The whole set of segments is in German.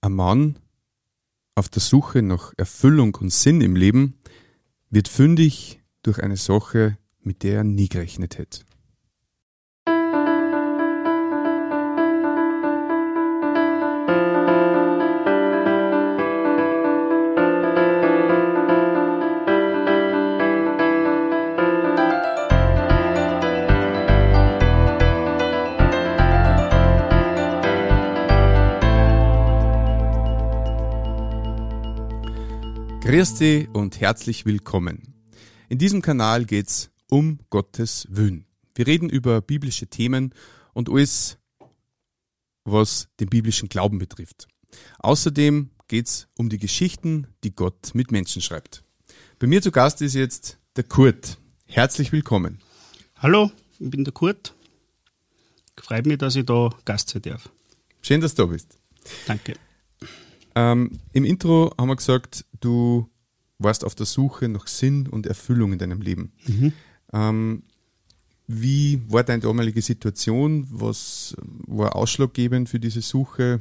Ein Mann auf der Suche nach Erfüllung und Sinn im Leben wird fündig durch eine Sache, mit der er nie gerechnet hätte. Dich und herzlich willkommen. In diesem Kanal geht's um Gottes Willen. Wir reden über biblische Themen und alles, was den biblischen Glauben betrifft. Außerdem geht's um die Geschichten, die Gott mit Menschen schreibt. Bei mir zu Gast ist jetzt der Kurt. Herzlich willkommen. Hallo, ich bin der Kurt. Freut mich, dass ich da Gast sein darf. Schön, dass du da bist. Danke. Ähm, Im Intro haben wir gesagt, du warst auf der Suche nach Sinn und Erfüllung in deinem Leben. Mhm. Ähm, wie war deine damalige Situation? Was war ausschlaggebend für diese Suche?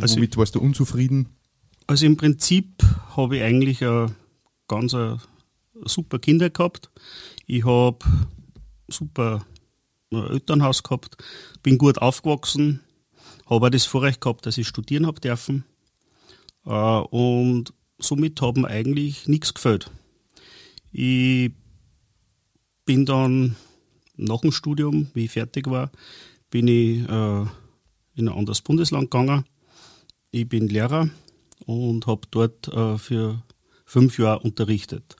Also- Womit warst du unzufrieden? Also im Prinzip habe ich eigentlich eine ganz eine super Kinder gehabt. Ich habe super ein Elternhaus gehabt, bin gut aufgewachsen, habe auch das Vorrecht gehabt, dass ich studieren habe dürfen. Äh, Und somit mir eigentlich nichts gefällt. Ich bin dann nach dem Studium, wie ich fertig war, bin ich äh, in ein anderes Bundesland gegangen. Ich bin Lehrer und habe dort äh, für fünf Jahre unterrichtet.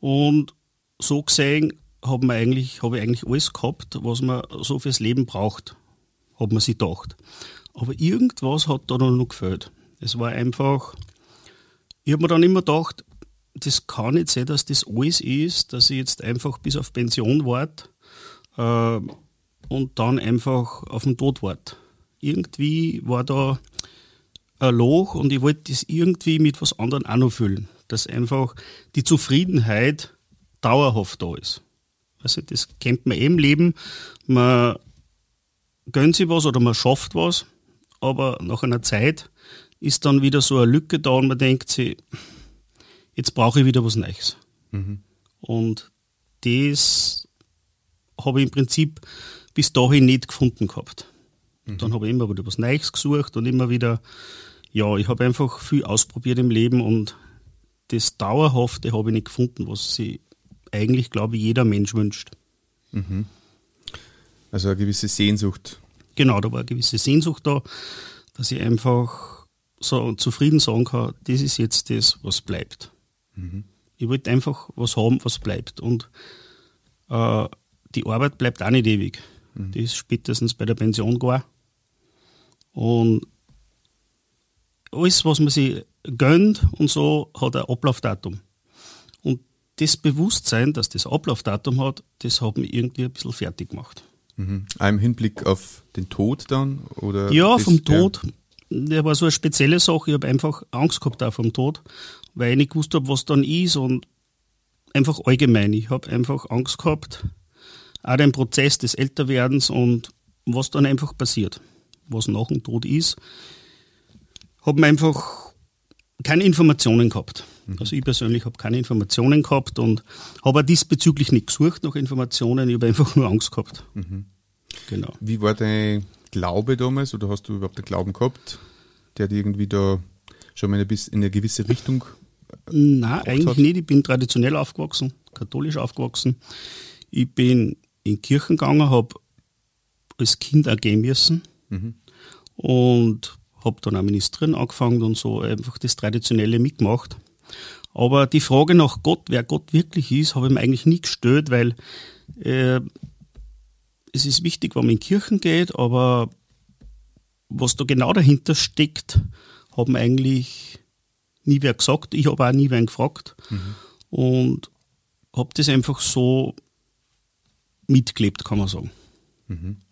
Und so gesehen habe hab eigentlich, hab ich eigentlich alles gehabt, was man so fürs Leben braucht, hat man sich gedacht. Aber irgendwas hat da noch gefällt. Es war einfach, ich habe mir dann immer gedacht, das kann nicht sein, dass das alles ist, dass ich jetzt einfach bis auf Pension warte äh, und dann einfach auf den Tod warte. Irgendwie war da ein Loch und ich wollte das irgendwie mit was anderem auch noch füllen. Dass einfach die Zufriedenheit dauerhaft da ist. Also das kennt man eh im Leben. Man gönnt sich was oder man schafft was, aber nach einer Zeit ist dann wieder so eine Lücke da und man denkt sich, jetzt brauche ich wieder was Neues. Und das habe ich im Prinzip bis dahin nicht gefunden gehabt. Dann habe ich immer wieder was Neues gesucht und immer wieder, ja, ich habe einfach viel ausprobiert im Leben und das Dauerhafte habe ich nicht gefunden, was sich eigentlich, glaube ich, jeder Mensch wünscht. Also eine gewisse Sehnsucht. Genau, da war eine gewisse Sehnsucht da, dass ich einfach so zufrieden sagen kann, das ist jetzt das, was bleibt. Ich wollte einfach was haben, was bleibt. Und äh, die Arbeit bleibt auch nicht ewig. Die ist spätestens bei der Pension gar. Und alles, was man sich gönnt und so, hat ein Ablaufdatum. Und das Bewusstsein, dass das Ablaufdatum hat, das hat mich irgendwie ein bisschen fertig gemacht. Mhm. Im Hinblick auf den Tod dann? Oder Ja, vom Tod. Der war so eine spezielle Sache. Ich habe einfach Angst gehabt auch vom Tod, weil ich nicht gewusst habe, was dann ist und einfach allgemein. Ich habe einfach Angst gehabt, auch den Prozess des Älterwerdens und was dann einfach passiert, was nach dem Tod ist. Habe mir einfach keine Informationen gehabt. Also ich persönlich habe keine Informationen gehabt und habe diesbezüglich nicht gesucht nach Informationen. Ich habe einfach nur Angst gehabt. Genau. Wie war dein Glaube damals oder hast du überhaupt einen Glauben gehabt, der dir irgendwie da schon mal in eine gewisse Richtung? Nein, eigentlich hat? nicht. Ich bin traditionell aufgewachsen, katholisch aufgewachsen. Ich bin in Kirchen gegangen, habe als Kind auch gehen müssen und habe dann auch Ministerieren angefangen und so einfach das Traditionelle mitgemacht. Aber die Frage nach Gott, wer Gott wirklich ist, habe ich mir eigentlich nie gestellt, weil äh, es ist wichtig, wenn man in Kirchen geht, aber was da genau dahinter steckt, haben eigentlich nie wer gesagt. Ich habe auch nie wen gefragt. Und habe das einfach so mitgelebt, kann man sagen.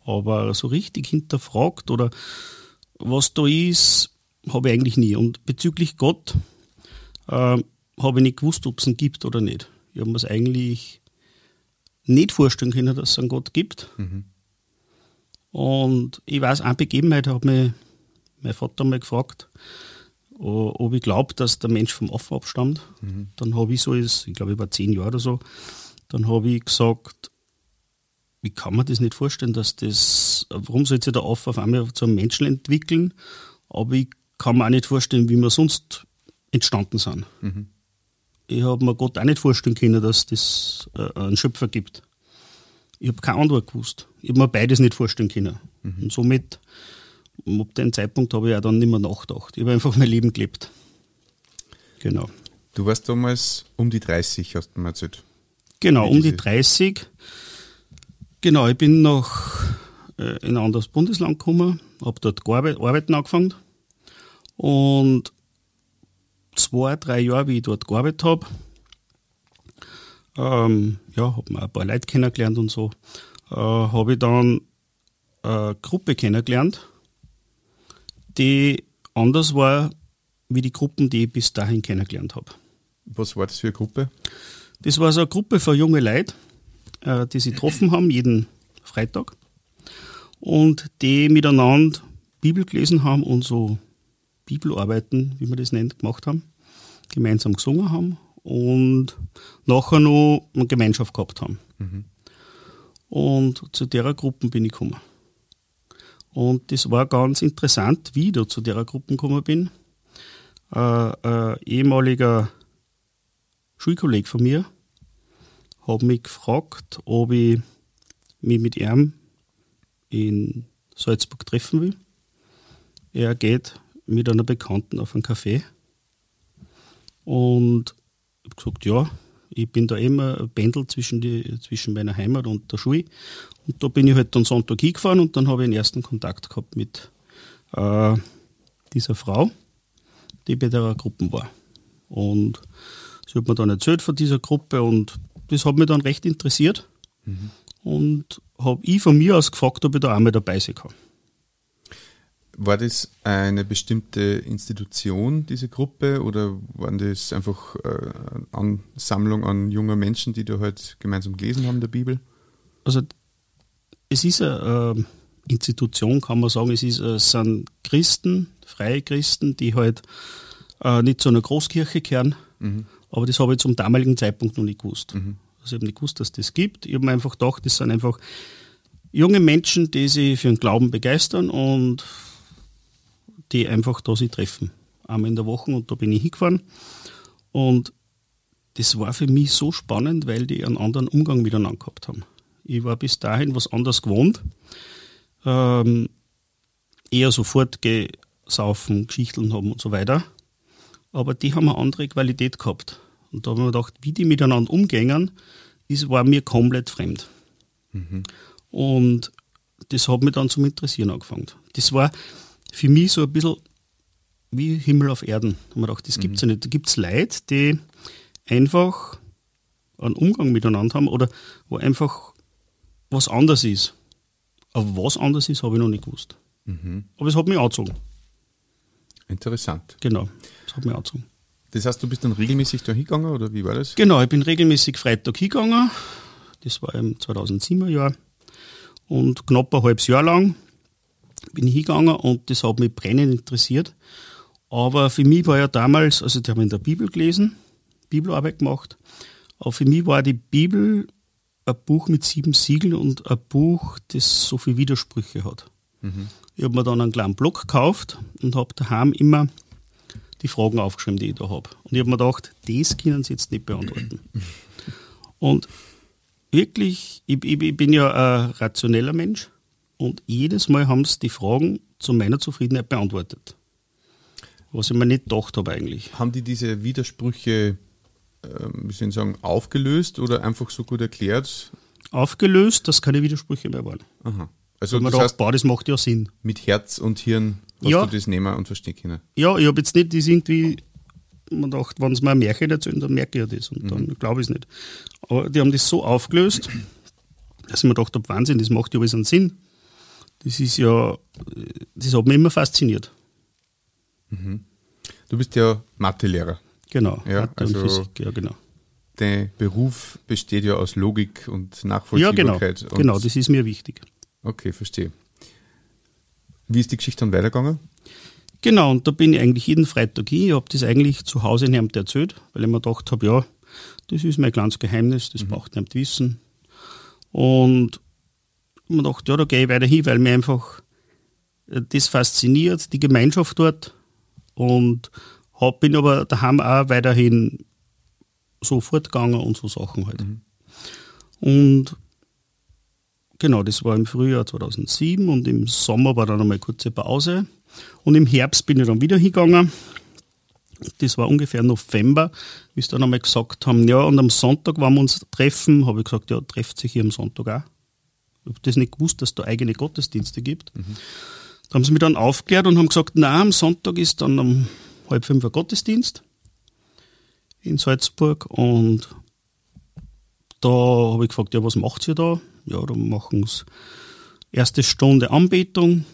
Aber so richtig hinterfragt oder was da ist, habe ich eigentlich nie. Und bezüglich Gott äh, habe ich nicht gewusst, ob es ihn gibt oder nicht. Ich habe es eigentlich nicht vorstellen können, dass es einen Gott gibt. Und ich weiß, eine Begebenheit hat mich mein Vater mal gefragt, ob ich glaube, dass der Mensch vom Affen abstammt. Mhm. Dann habe ich so, ist, ich glaube, ich war zehn Jahre oder so, dann habe ich gesagt, wie kann man das nicht vorstellen, dass das, warum soll sich der Affe auf einmal zu einem Menschen entwickeln? Aber ich kann mir auch nicht vorstellen, wie wir sonst entstanden sind. Mhm. Ich habe mir Gott auch nicht vorstellen können, dass das äh, einen Schöpfer gibt. Ich habe keine Antwort gewusst. Ich habe mir beides nicht vorstellen können. Mhm. Und somit, ab dem Zeitpunkt habe ich auch dann nicht mehr nachgedacht. Ich habe einfach mein Leben gelebt. Genau. Du warst damals um die 30, hast du mir erzählt. Genau, um die 30. Genau, ich bin nach äh, in ein anderes Bundesland gekommen, habe dort gearbeit, arbeiten angefangen und zwei, drei Jahre, wie ich dort gearbeitet habe, ähm, ja, habe mir ein paar Leute kennengelernt und so, äh, habe ich dann eine Gruppe kennengelernt, die anders war wie die Gruppen, die ich bis dahin kennengelernt habe. Was war das für eine Gruppe? Das war so eine Gruppe von jungen Leuten, äh, die sich getroffen haben, jeden Freitag, und die miteinander Bibel gelesen haben und so Bibelarbeiten, wie man das nennt, gemacht haben, gemeinsam gesungen haben und nachher noch eine Gemeinschaft gehabt haben. Mhm. Und zu der Gruppe bin ich gekommen. Und das war ganz interessant, wie ich da zu der Gruppe gekommen bin. Äh, ein ehemaliger Schulkolleg von mir hat mich gefragt, ob ich mich mit ihm in Salzburg treffen will. Er geht mit einer Bekannten auf einen Café und ich habe gesagt, ja, ich bin da immer ein Pendel zwischen, die, zwischen meiner Heimat und der Schule. Und da bin ich halt dann Sonntag hingefahren und dann habe ich den ersten Kontakt gehabt mit äh, dieser Frau, die bei der Gruppe war. Und sie hat mir dann erzählt von dieser Gruppe und das hat mich dann recht interessiert. Mhm. Und habe ich von mir aus gefragt, ob ich da einmal dabei sein kann. War das eine bestimmte Institution, diese Gruppe, oder waren das einfach äh, eine Ansammlung an junger Menschen, die da halt gemeinsam gelesen haben, der Bibel? Also, es ist eine äh, Institution, kann man sagen. Es, ist, äh, es sind Christen, freie Christen, die halt äh, nicht zu einer Großkirche kehren, mhm. aber das habe ich zum damaligen Zeitpunkt noch nicht gewusst. Mhm. Also, ich habe nicht gewusst, dass das gibt. Ich habe mir einfach gedacht, das sind einfach junge Menschen, die sich für den Glauben begeistern und die einfach da sich treffen. Einmal in der Woche und da bin ich hingefahren. Und das war für mich so spannend, weil die einen anderen Umgang miteinander gehabt haben. Ich war bis dahin was anderes gewohnt. Ähm, eher sofort gesaufen, Geschichten haben und so weiter. Aber die haben eine andere Qualität gehabt. Und da haben wir gedacht, wie die miteinander umgängen, ist, war mir komplett fremd. Mhm. Und das hat mich dann zum Interessieren angefangen. Das war, für mich so ein bisschen wie Himmel auf Erden. Wir gedacht, das gibt es mhm. ja nicht. Da gibt es Leute, die einfach einen Umgang miteinander haben oder wo einfach was anders ist. Aber was anders ist, habe ich noch nicht gewusst. Mhm. Aber es hat mich angezogen. Interessant. Genau, es hat mich angezogen. Das heißt, du bist dann regelmäßig da hingegangen oder wie war das? Genau, ich bin regelmäßig Freitag hingegangen. Das war im 2007er Jahr. Und knapp ein halbes Jahr lang bin ich hingegangen und das hat mich brennend interessiert. Aber für mich war ja damals, also die haben in der Bibel gelesen, Bibelarbeit gemacht, aber für mich war die Bibel ein Buch mit sieben Siegeln und ein Buch, das so viele Widersprüche hat. Mhm. Ich habe mir dann einen kleinen Block gekauft und habe daheim immer die Fragen aufgeschrieben, die ich da habe. Und ich habe mir gedacht, das können sie jetzt nicht beantworten. und wirklich, ich, ich, bin ja ein rationeller Mensch und jedes Mal haben sie die Fragen zu meiner Zufriedenheit beantwortet. Was ich mir nicht gedacht habe eigentlich. Haben die diese Widersprüche, äh, wie soll ich sagen, aufgelöst oder einfach so gut erklärt? Aufgelöst, dass keine Widersprüche mehr waren. Aha. Also Weil man das, heißt, boah, das macht ja Sinn. Mit Herz und Hirn hast ja. du das nehmen und verstehen können. Ja, ich habe jetzt nicht das irgendwie, man dachte, wenn sie mir ein Märchen erzählen, dann merke ich ja das und mhm. dann glaube ich es nicht. Aber die haben das so aufgelöst, dass ich mir gedacht habe, Wahnsinn, das macht ja alles einen Sinn das ist ja, das hat mich immer fasziniert. Mhm. Du bist ja Mathelehrer. Genau, ja, Mathe also Physik, ja genau. Dein Beruf besteht ja aus Logik und Nachvollziehbarkeit. Ja, genau, genau das ist mir wichtig. Okay, verstehe. Wie ist die Geschichte dann weitergegangen? Genau, und da bin ich eigentlich jeden Freitag hin. Ich habe das eigentlich zu Hause niemand erzählt, weil ich mir gedacht habe, ja, das ist mein kleines Geheimnis, das mhm. braucht niemand wissen. Und ich mir gedacht, ja, da gehe ich weiter hin, weil mir einfach äh, das fasziniert, die Gemeinschaft dort. Und hab, bin aber daheim auch weiterhin so fortgegangen und so Sachen halt. Mhm. Und genau, das war im Frühjahr 2007 und im Sommer war dann einmal eine kurze Pause. Und im Herbst bin ich dann wieder hingegangen. Das war ungefähr November, wie sie dann einmal gesagt haben, ja, und am Sonntag, wenn wir uns treffen, habe ich gesagt, ja, trefft sich hier am Sonntag auch. Ich habe das nicht gewusst, dass da eigene Gottesdienste gibt. Mhm. Da haben sie mich dann aufgeklärt und haben gesagt, na, am Sonntag ist dann um halb fünf ein Gottesdienst in Salzburg und da habe ich gefragt, ja, was macht ihr da? Ja, da machen sie erste Stunde Anbetung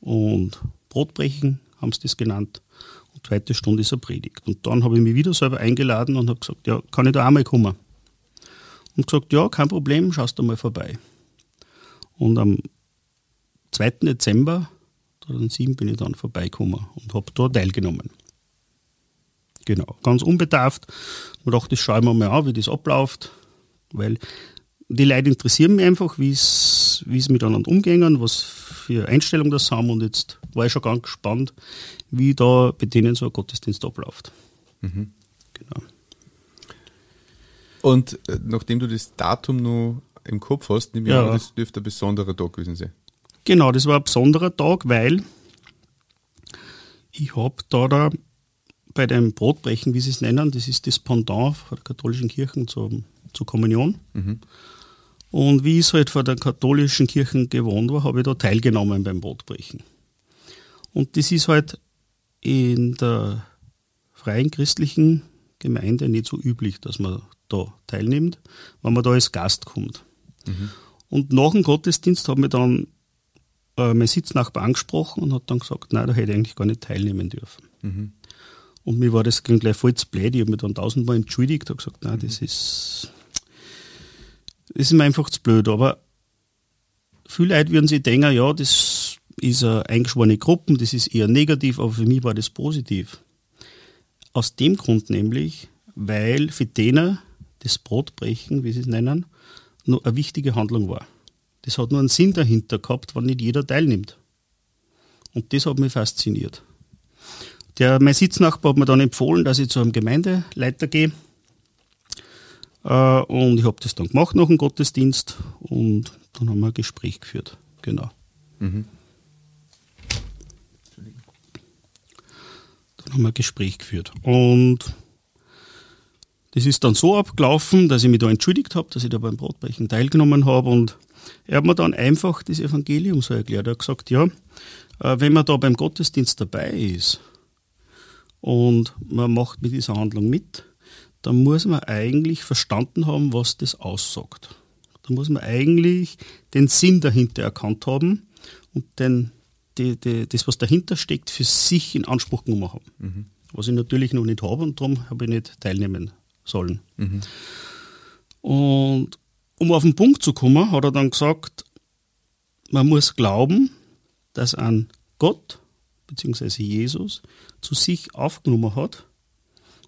und Brotbrechen, haben sie das genannt. Und zweite Stunde ist eine Predigt. Und dann habe ich mich wieder selber eingeladen und habe gesagt, ja, kann ich da auch mal kommen? Und gesagt, ja, kein Problem, schaust du mal vorbei. Und am 2. Dezember 2007 bin ich dann vorbeigekommen und habe da teilgenommen. Genau, ganz unbedarft. Ich dachte, das schaue ich mir mal an, wie das abläuft, weil die Leute interessieren mich einfach, wie es miteinander umgehen, was für Einstellungen das haben und jetzt war ich schon ganz gespannt, wie da bei denen so ein Gottesdienst abläuft. Mhm. Genau. Und äh, nachdem du das Datum noch im Kopf hast, nehme ich ja. an, das dürfte ein besonderer Tag gewesen sein. Genau, das war ein besonderer Tag, weil ich habe da, da bei dem Brotbrechen, wie sie es nennen, das ist das Pendant der katholischen Kirchen zur, zur Kommunion. Mhm. Und wie ich es halt vor der katholischen Kirche gewohnt war, habe ich da teilgenommen beim Brotbrechen. Und das ist halt in der freien christlichen Gemeinde nicht so üblich, dass man da teilnimmt, wenn man da als Gast kommt. Mhm. Und nach dem Gottesdienst hat mir dann äh, mein Sitznachbar angesprochen und hat dann gesagt, nein, da hätte ich eigentlich gar nicht teilnehmen dürfen. Mhm. Und mir war das gleich voll zu blöd. Ich habe mich dann tausendmal entschuldigt und gesagt, nein, das ist, das ist mir einfach zu blöd. Aber viele Leute würden sich denken, ja, das ist eine eingeschworene Gruppe, das ist eher negativ, aber für mich war das positiv. Aus dem Grund nämlich, weil für denen das Brotbrechen, wie sie es nennen, nur eine wichtige Handlung war. Das hat nur einen Sinn dahinter gehabt, wenn nicht jeder teilnimmt. Und das hat mich fasziniert. Der, mein Sitznachbar hat mir dann empfohlen, dass ich zu einem Gemeindeleiter gehe. Äh, und ich habe das dann gemacht nach dem Gottesdienst und dann haben wir ein Gespräch geführt. Genau. Mhm. Dann haben wir ein Gespräch geführt. Und das ist dann so abgelaufen, dass ich mich da entschuldigt habe, dass ich da beim Brotbrechen teilgenommen habe und er hat mir dann einfach das Evangelium so erklärt. Er hat gesagt, ja, äh, wenn man da beim Gottesdienst dabei ist und man macht mit dieser Handlung mit, dann muss man eigentlich verstanden haben, was das aussagt. Da muss man eigentlich den Sinn dahinter erkannt haben und den, die, die, das, was dahinter steckt, für sich in Anspruch genommen haben. Mhm. Was ich natürlich noch nicht habe und darum habe ich nicht teilnehmen sollen. Mhm. Und um auf den Punkt zu kommen, hat er dann gesagt, man muss glauben, dass ein Gott bzw. Jesus zu sich aufgenommen hat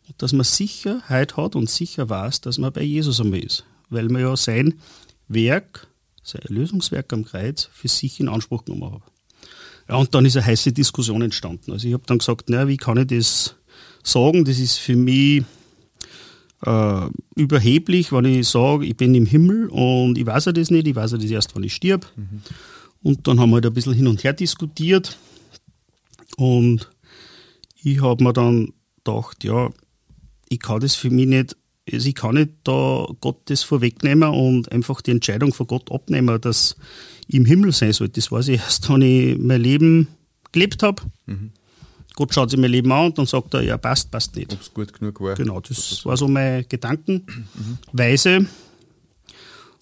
und dass man Sicherheit hat und sicher weiß, dass man bei Jesus einmal ist. Weil man ja sein Werk, sein Erlösungswerk am Kreuz für sich in Anspruch genommen hat. Ja, und dann ist eine heiße Diskussion entstanden. Also ich habe dann gesagt, naja, wie kann ich das sagen? Das ist für mich äh, überheblich, wenn ich sage, ich bin im Himmel und ich weiß ja das nicht, ich weiß ja das erst, wenn ich stirb. Mhm. Und dann haben wir halt ein bisschen hin und her diskutiert und ich habe mir dann gedacht, ja, ich kann das für mich nicht, also ich kann nicht da Gott das vorwegnehmen und einfach die Entscheidung von Gott abnehmen, dass ich im Himmel sein soll. Das weiß ich erst, wenn ich mein Leben gelebt habe. Mhm. Gott schaut sich mein Leben an und dann sagt er, ja, passt, passt nicht. Ob es gut genug war. Genau, das war so meine Gedankenweise.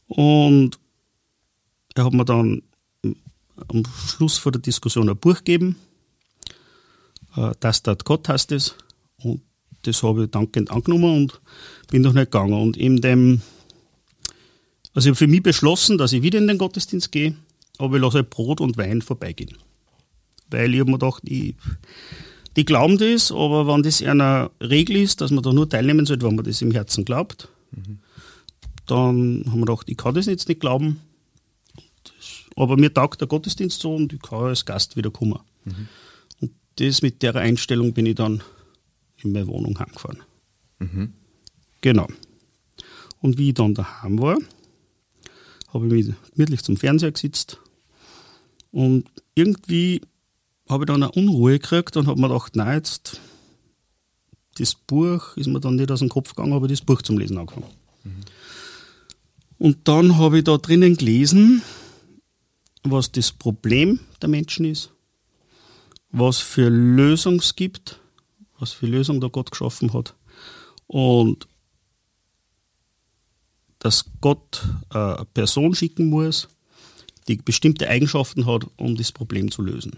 Und er hat mir dann am Schluss vor der Diskussion ein Buch gegeben. Äh, das dort Gott heißt es. Und das habe ich dankend angenommen und bin noch nicht gegangen. Und in dem, also ich habe für mich beschlossen, dass ich wieder in den Gottesdienst gehe, aber ich lasse Brot und Wein vorbeigehen. Weil ich mir gedacht, ich, die glauben das, aber wenn das einer Regel ist, dass man da nur teilnehmen sollte, wenn man das im Herzen glaubt, mhm. dann haben wir gedacht, ich kann das jetzt nicht glauben. aber mir taugt der Gottesdienst so und ich kann als Gast wieder kommen. Mhm. Und das mit der Einstellung bin ich dann in meine Wohnung heimgefahren. Mhm. Genau. Und wie ich dann daheim war, habe ich mich gemütlich zum Fernseher gesetzt und irgendwie habe ich dann eine Unruhe gekriegt und habe mir gedacht, nein, jetzt das Buch ist mir dann nicht aus dem Kopf gegangen, habe das Buch zum Lesen angefangen. Mhm. Und dann habe ich da drinnen gelesen, was das Problem der Menschen ist, was für Lösungen es gibt, was für Lösungen der Gott geschaffen hat und dass Gott äh, eine Person schicken muss, die bestimmte Eigenschaften hat, um das Problem zu lösen.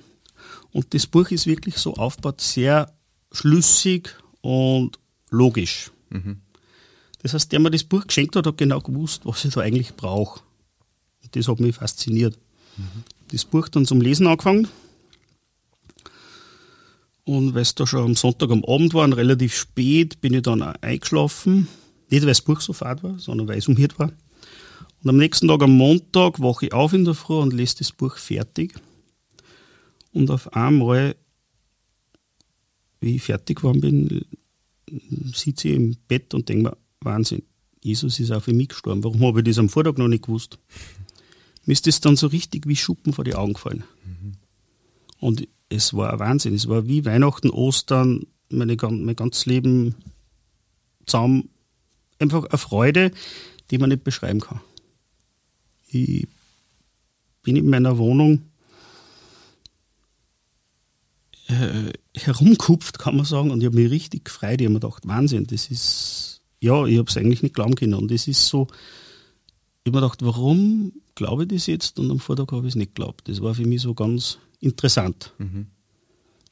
Und das Buch ist wirklich so aufgebaut, sehr schlüssig und logisch. Mhm. Das heißt, der mir das Buch geschenkt hat, hat genau gewusst, was ich da eigentlich brauche. Und das hat mich fasziniert. Mhm. Das Buch dann zum Lesen angefangen. Und weil es da schon am Sonntag am Abend war, und relativ spät, bin ich dann eingeschlafen. Nicht, weil das Buch so fad war, sondern weil es umhört war. Und am nächsten Tag, am Montag, wache ich auf in der Früh und lese das Buch fertig. Und auf einmal, wie ich fertig geworden bin, sitze ich im Bett und denke mir, Wahnsinn, Jesus ist auch für mich gestorben. Warum habe ich das am Vortag noch nicht gewusst? Mir ist das dann so richtig wie Schuppen vor die Augen gefallen. Mhm. Und es war ein Wahnsinn. Es war wie Weihnachten, Ostern, meine, mein ganzes Leben zusammen. Einfach eine Freude, die man nicht beschreiben kann. Ich bin in meiner Wohnung äh, herumkupft, kann man sagen, und ich habe mich richtig gefreut. Ich habe mir gedacht, Wahnsinn, das ist, ja, ich habe es eigentlich nicht glauben können. Und das ist so, ich habe mir gedacht, warum glaube ich das jetzt? Und am Vortag habe ich es nicht geglaubt. Das war für mich so ganz interessant. Mhm.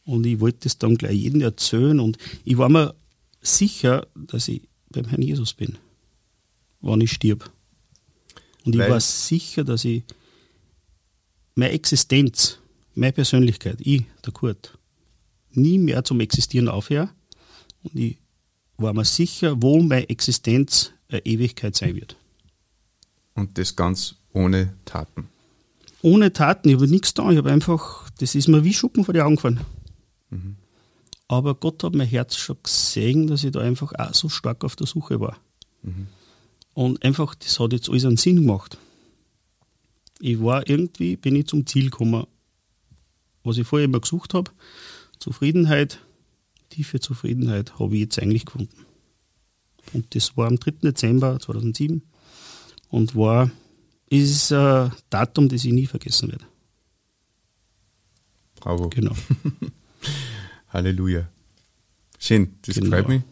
Und ich wollte das dann gleich jedem erzählen und ich war mir sicher, dass ich beim Herrn Jesus bin, wann ich stirb. Und Weil ich war sicher, dass ich meine Existenz, meine Persönlichkeit, ich, der Kurt, nie mehr zum Existieren aufhöre. Und ich war mir sicher, wo meine Existenz eine Ewigkeit sein wird. Und das ganz ohne Taten? Ohne Taten, ich habe nichts da. Ich habe einfach, das ist mir wie Schuppen vor die Augen gefallen. Mhm. Aber Gott hat mein Herz schon gesehen, dass ich da einfach auch so stark auf der Suche war. Mhm. Und einfach, das hat jetzt alles einen Sinn gemacht. Ich war irgendwie, bin ich zum Ziel gekommen, was ich vorher immer gesucht habe. Zufriedenheit, tiefe Zufriedenheit habe ich jetzt eigentlich gefunden. Und das war am 3. Dezember 2007 und war, ist ein Datum, das ich nie vergessen werde. Bravo. Genau. Halleluja. Schön, das genau. freut mich.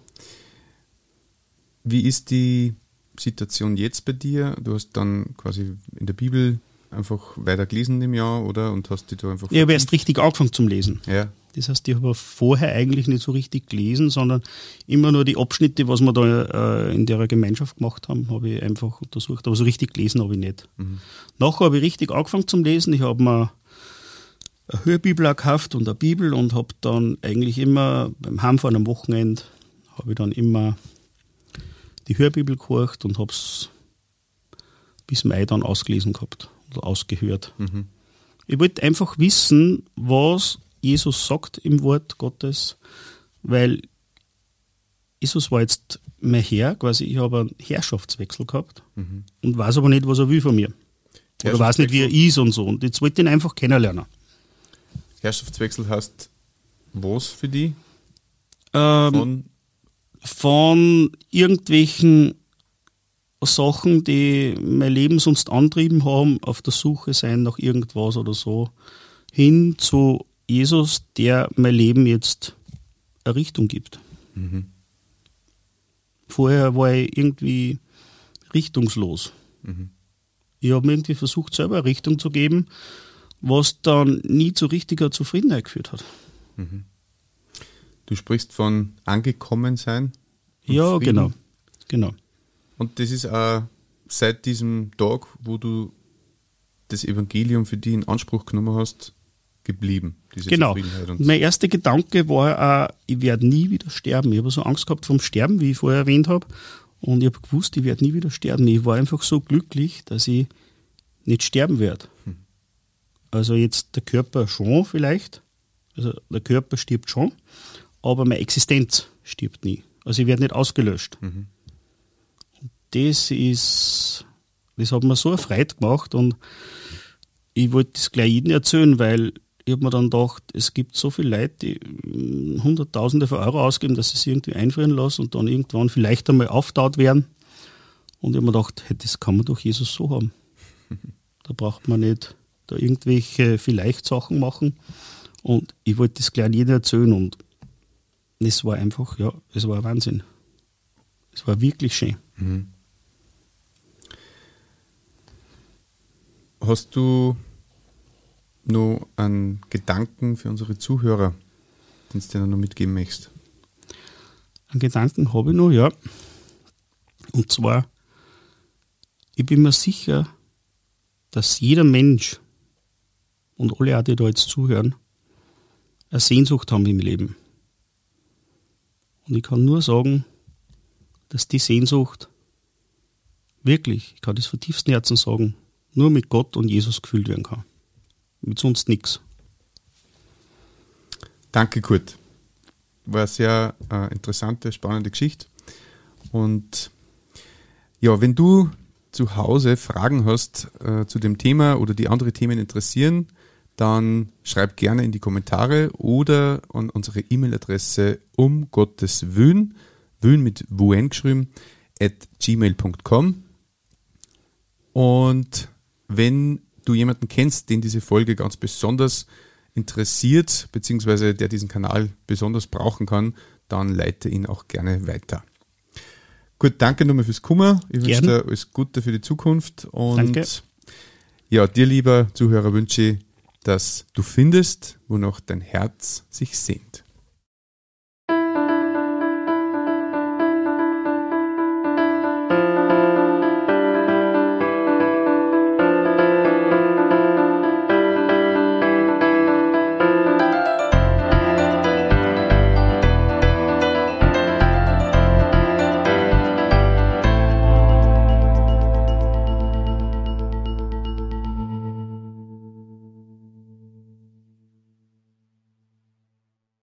Wie ist die Situation jetzt bei dir? Du hast dann quasi in der Bibel einfach weiter gelesen im Jahr, oder? Und hast die da einfach. Ich habe erst richtig angefangen zum Lesen. Ja. Das heißt, ich habe vorher eigentlich nicht so richtig gelesen, sondern immer nur die Abschnitte, was wir da äh, in der Gemeinschaft gemacht haben, habe ich einfach untersucht. Aber so richtig gelesen habe ich nicht. Mhm. Nachher habe ich richtig angefangen zum Lesen. Ich habe mir eine Hörbibel gekauft und eine Bibel und habe dann eigentlich immer beim Heimfahren am Wochenende habe ich dann immer die Hörbibel gehorcht und habe es bis Mai dann ausgelesen gehabt oder ausgehört. Mhm. Ich wollte einfach wissen, was Jesus sagt im Wort Gottes, weil Jesus war jetzt mein Herr, quasi ich habe einen Herrschaftswechsel gehabt mhm. und weiß aber nicht, was er will von mir. Oder weiß nicht, wie er ist und so. Und jetzt wollte ich ihn einfach kennenlernen. Herrschaftswechsel heißt was für die? Ähm, von? von irgendwelchen Sachen, die mein Leben sonst antrieben haben, auf der Suche sein nach irgendwas oder so, hin zu Jesus, der mein Leben jetzt eine Richtung gibt. Mhm. Vorher war ich irgendwie richtungslos. Mhm. Ich habe mir irgendwie versucht, selber eine Richtung zu geben, was dann nie zu richtiger Zufriedenheit geführt hat. Mhm. Du sprichst von angekommen sein? Ja, Frieden. genau. genau. Und das ist auch seit diesem Tag, wo du das Evangelium für dich in Anspruch genommen hast, geblieben. diese Genau. Mein erster Gedanke war auch, ich werde nie wieder sterben. Ich habe so Angst gehabt vom Sterben, wie ich vorher erwähnt habe. Und ich habe gewusst, ich werde nie wieder sterben. Ich war einfach so glücklich, dass ich nicht sterben werde. Also jetzt der Körper schon vielleicht. Also der Körper stirbt schon, aber meine Existenz stirbt nie. Also ich werde nicht ausgelöscht. Und das ist, das hat mir so eine Freude gemacht und ich wollte das gleich jedem erzählen, weil ich habe mir dann gedacht, es gibt so viele Leute, die mm, Hunderttausende von Euro ausgeben, dass sie es irgendwie einfrieren lassen und dann irgendwann vielleicht einmal auftaut werden. Und ich habe mir gedacht, hey, das kann man doch Jesus so haben. Da braucht man nicht da irgendwelche vielleicht Sachen machen. Und ich wollte das gleich jedem erzählen und es war einfach, ja, es war Wahnsinn. Es war wirklich schön. hast du noch einen Gedanken für unsere Zuhörer, den du denen noch mitgeben möchtest? Einen Gedanken habe ich noch, ja. Und zwar, ich bin mir sicher, dass jeder Mensch und alle, auch, die da jetzt zuhören, eine Sehnsucht haben im Leben. Und ich kann nur sagen, dass die Sehnsucht wirklich, ich kann das von tiefstem Herzen sagen, nur mit Gott und Jesus gefüllt werden kann. Mit sonst nichts. Danke, Kurt. War eine sehr äh, interessante, spannende Geschichte. Und ja, wenn du zu Hause Fragen hast äh, zu dem Thema oder die andere Themen interessieren, dann schreib gerne in die Kommentare oder an unsere E-Mail-Adresse um Gottes Wün, Wün mit Wun geschrieben, at gmail.com. Und wenn du jemanden kennst, den diese Folge ganz besonders interessiert, beziehungsweise der diesen Kanal besonders brauchen kann, dann leite ihn auch gerne weiter. Gut, danke nochmal fürs Kummer. Ich wünsche dir alles Gute für die Zukunft und Danke. ja, dir lieber Zuhörer wünsche ich, dass du findest, wonach dein Herz sich sehnt.